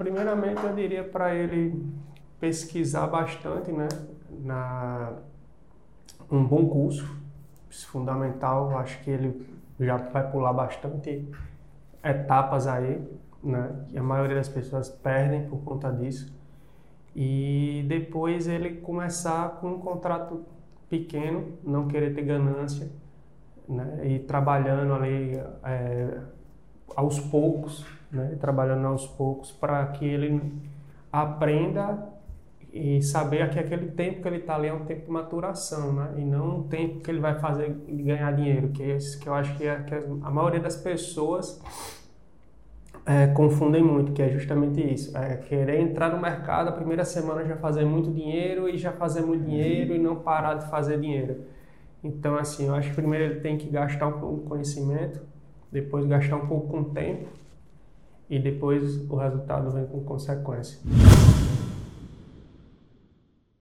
Primeiramente, eu diria para ele pesquisar bastante, né? Na, um bom curso, fundamental. Acho que ele já vai pular bastante etapas aí, né? Que a maioria das pessoas perdem por conta disso. E depois ele começar com um contrato pequeno, não querer ter ganância, né? E trabalhando ali é, aos poucos, né? Trabalhando aos poucos para que ele aprenda e saber que aquele tempo que ele está ali é um tempo de maturação, né? E não um tempo que ele vai fazer ganhar dinheiro, que é esse que eu acho que, é, que a maioria das pessoas é, confundem muito, que é justamente isso. É querer entrar no mercado, a primeira semana já fazer muito dinheiro e já fazer muito dinheiro e não parar de fazer dinheiro. Então, assim, eu acho que primeiro ele tem que gastar um pouco com conhecimento, depois gastar um pouco com tempo e depois o resultado vem com consequência.